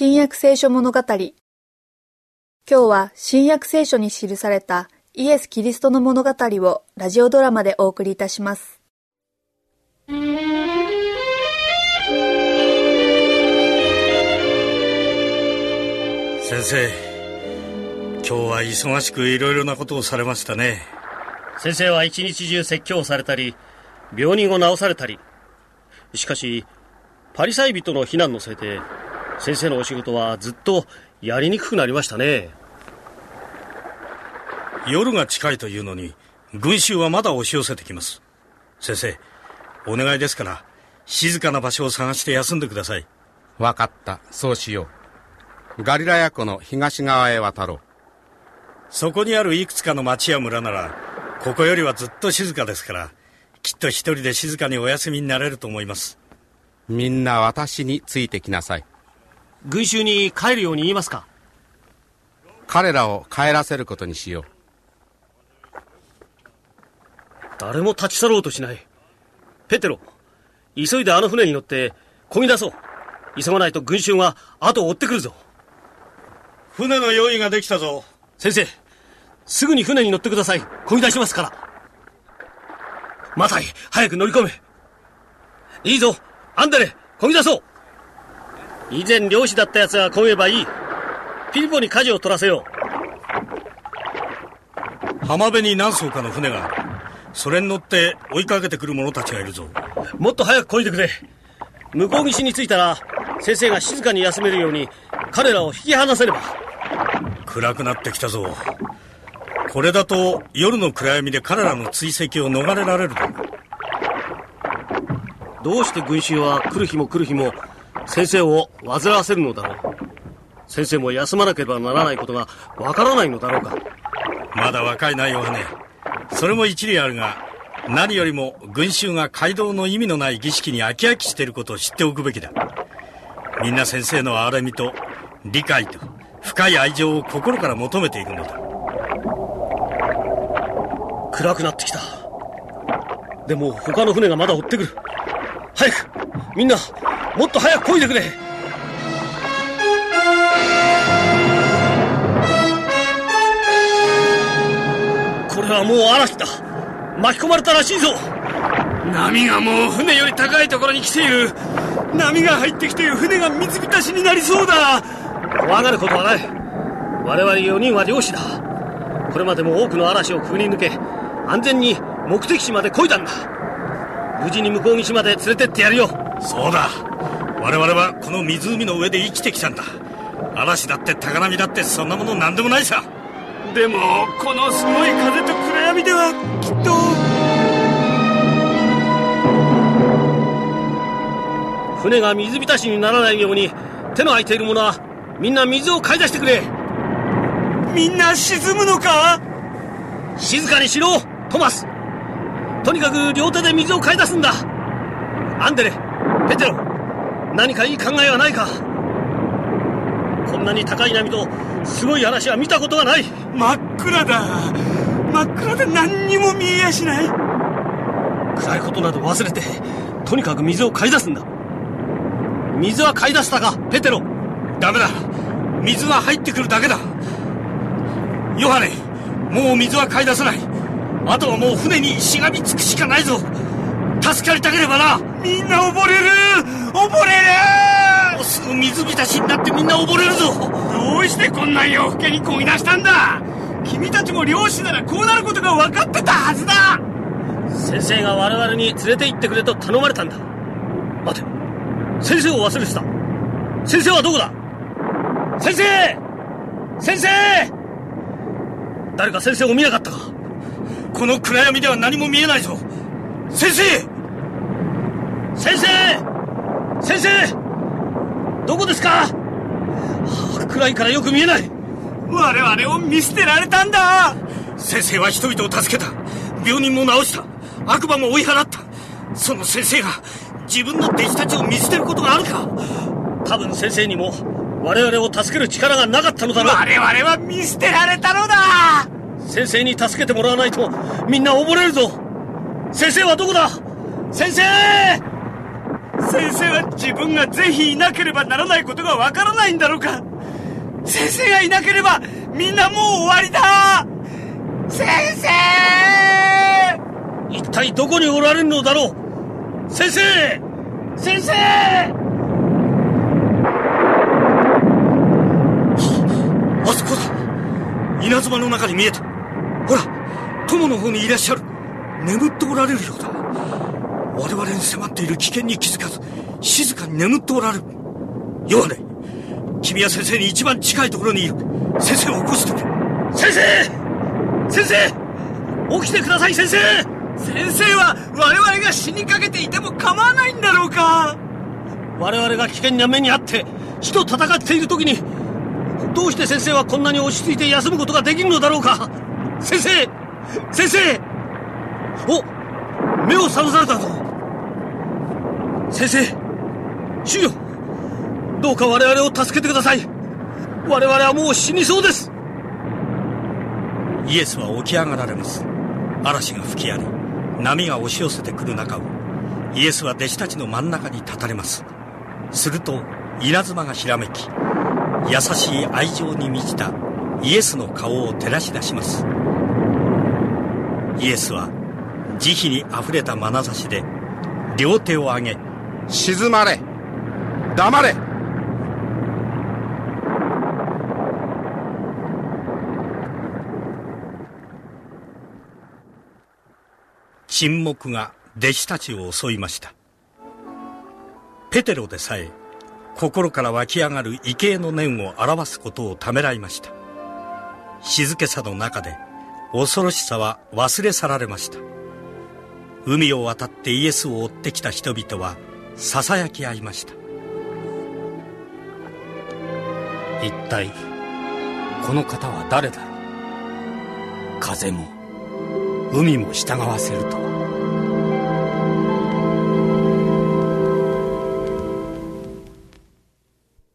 新約聖書物語。今日は新約聖書に記されたイエス・キリストの物語をラジオドラマでお送りいたします。先生今日は忙しくいろいろなことをされましたね。先生は一日中説教をされたり病人を治されたり。しかしパリサイ人の非難のせいで先生のお仕事はずっとやりにくくなりましたね。夜が近いというのに群衆はまだ押し寄せてきます。先生お願いですから静かな場所を探して休んでください。分かった。そうしよう。ガリラヤ湖の東側へ渡ろう。そこにあるいくつかの町や村ならここよりはずっと静かですからきっと一人で静かにお休みになれると思います。みんな私についてきなさい群衆に帰るように言いますか？彼らを帰らせることにしよう。誰も立ち去ろうとしない。ペテロ急いであの船に乗って漕ぎ出そう。急がないと群衆が後を追ってくるぞ。船の用意ができたぞ。先生すぐに船に乗ってください。漕ぎ出しますから。マタイ早く乗り込め。いいぞ。アンデレ漕ぎ出そう以前漁師だった奴が漕げばいい。ピリポに舵を取らせよう。浜辺に何艘かの船があるそれに乗って追いかけてくる者たちがいるぞ。もっと早く漕いでくれ。向こう岸に着いたら先生が静かに休めるように彼らを引き離せれば。暗くなってきたぞ。これだと夜の暗闇で彼らの追跡を逃れられるだどうして群衆は来る日も来る日も先生を煩わせるのだろう。先生も休まなければならないことがわからないのだろうか。まだ若いなヨハネ。それも一理あるが何よりも群衆が街道の意味のない儀式に飽き飽きしていることを知っておくべきだ。みんな先生の憐れみと理解と深い愛情を心から求めているのだ。暗くなってきた。でも他の船がまだ追ってくる。早くみんなもっと早く漕いでくれ。これはもう嵐だ。巻き込まれたらしいぞ。波がもう船より高いところに来ている。波が入ってきて船が水浸しになりそうだ。怖がることはない。我々4人は漁師だ。これまでも多くの嵐をくぐり抜け安全に目的地まで漕いだんだ。無事に向こう岸まで連れてってやるよ。そうだ。我々はこの湖の上で生きてきたんだ。嵐だって高波だってそんなもの何でもないさ。でもこのすごい風と暗闇ではきっと。船が水浸しにならないように手の空いている者はみんな水を買い出してくれ。みんな沈むのか？静かにしろトマス。とにかく両手で水を買い出すんだ。アンデレペテロ何かいい考えはないか。こんなに高い波とすごい嵐は見たことがない。真っ暗だ。真っ暗で何にも見えやしない。暗いことなど忘れてとにかく水を買い出すんだ。水は買い出したかペテロ。ダメだ。水は入ってくるだけだ。ヨハネもう水は買い出せない。あとはもう船にしがみつくしかないぞ助かりたければな。みんな溺れる。溺れる。もうすぐ水浸しになってみんな溺れるぞ。どうしてこんな夜更けに漕ぎ出したんだ。君たちも漁師ならこうなることが分かってたはずだ。先生が我々に連れて行ってくれと頼まれたんだ。待て。先生を忘れてた。先生はどこだ。先生！先生！誰か先生を見なかったか。この暗闇では何も見えないぞ。先生先生！先生！どこですか、はあ、暗いからよく見えない。我々を見捨てられたんだ。先生は人々を助けた。病人も治した。悪魔も追い払った。その先生が自分の弟子たちを見捨てることがあるか。多分先生にも我々を助ける力がなかったのだろう。我々は見捨てられたのだ。先生に助けてもらわないとみんな溺れるぞ。先生はどこだ？先生先生は自分がぜひいなければならないことがわからないんだろうか。先生がいなければみんなもう終わりだ。先生！一体どこにおられるのだろう？先生！先生！あそこだ。稲妻の中に見えた。ほら友の方にいらっしゃる。眠っておられるようだ我々に迫っている危険に気づかず静かに眠っておられる。ヨハネ君は先生に一番近いところにいる。先生を起こしてくれ先生！先生！起きてください先生！先生は我々が死にかけていても構わないんだろうか。我々が危険な目にあって死と戦っている時にどうして先生はこんなに落ち着いて休むことができるのだろうか。先生！先生！お目を覚まされたぞ。先生主よ。どうか我々を助けてください。我々はもう死にそうです。イエスは起き上がられます。嵐が吹き荒れ波が押し寄せてくる中をイエスは弟子たちの真ん中に立たれます。すると稲妻がひらめき優しい愛情に満ちたイエスの顔を照らし出します。イエスは慈悲にあふれた眼差しで両手を上げ静まれ黙れ沈黙が弟子たちを襲いましたペテロでさえ心から湧き上がる畏敬の念を表すことをためらいました静けさの中で恐ろしさは忘れ去られました海を渡ってイエスを追ってきた人々はささやき合いました。一体この方は誰だろう。風も海も従わせるとは。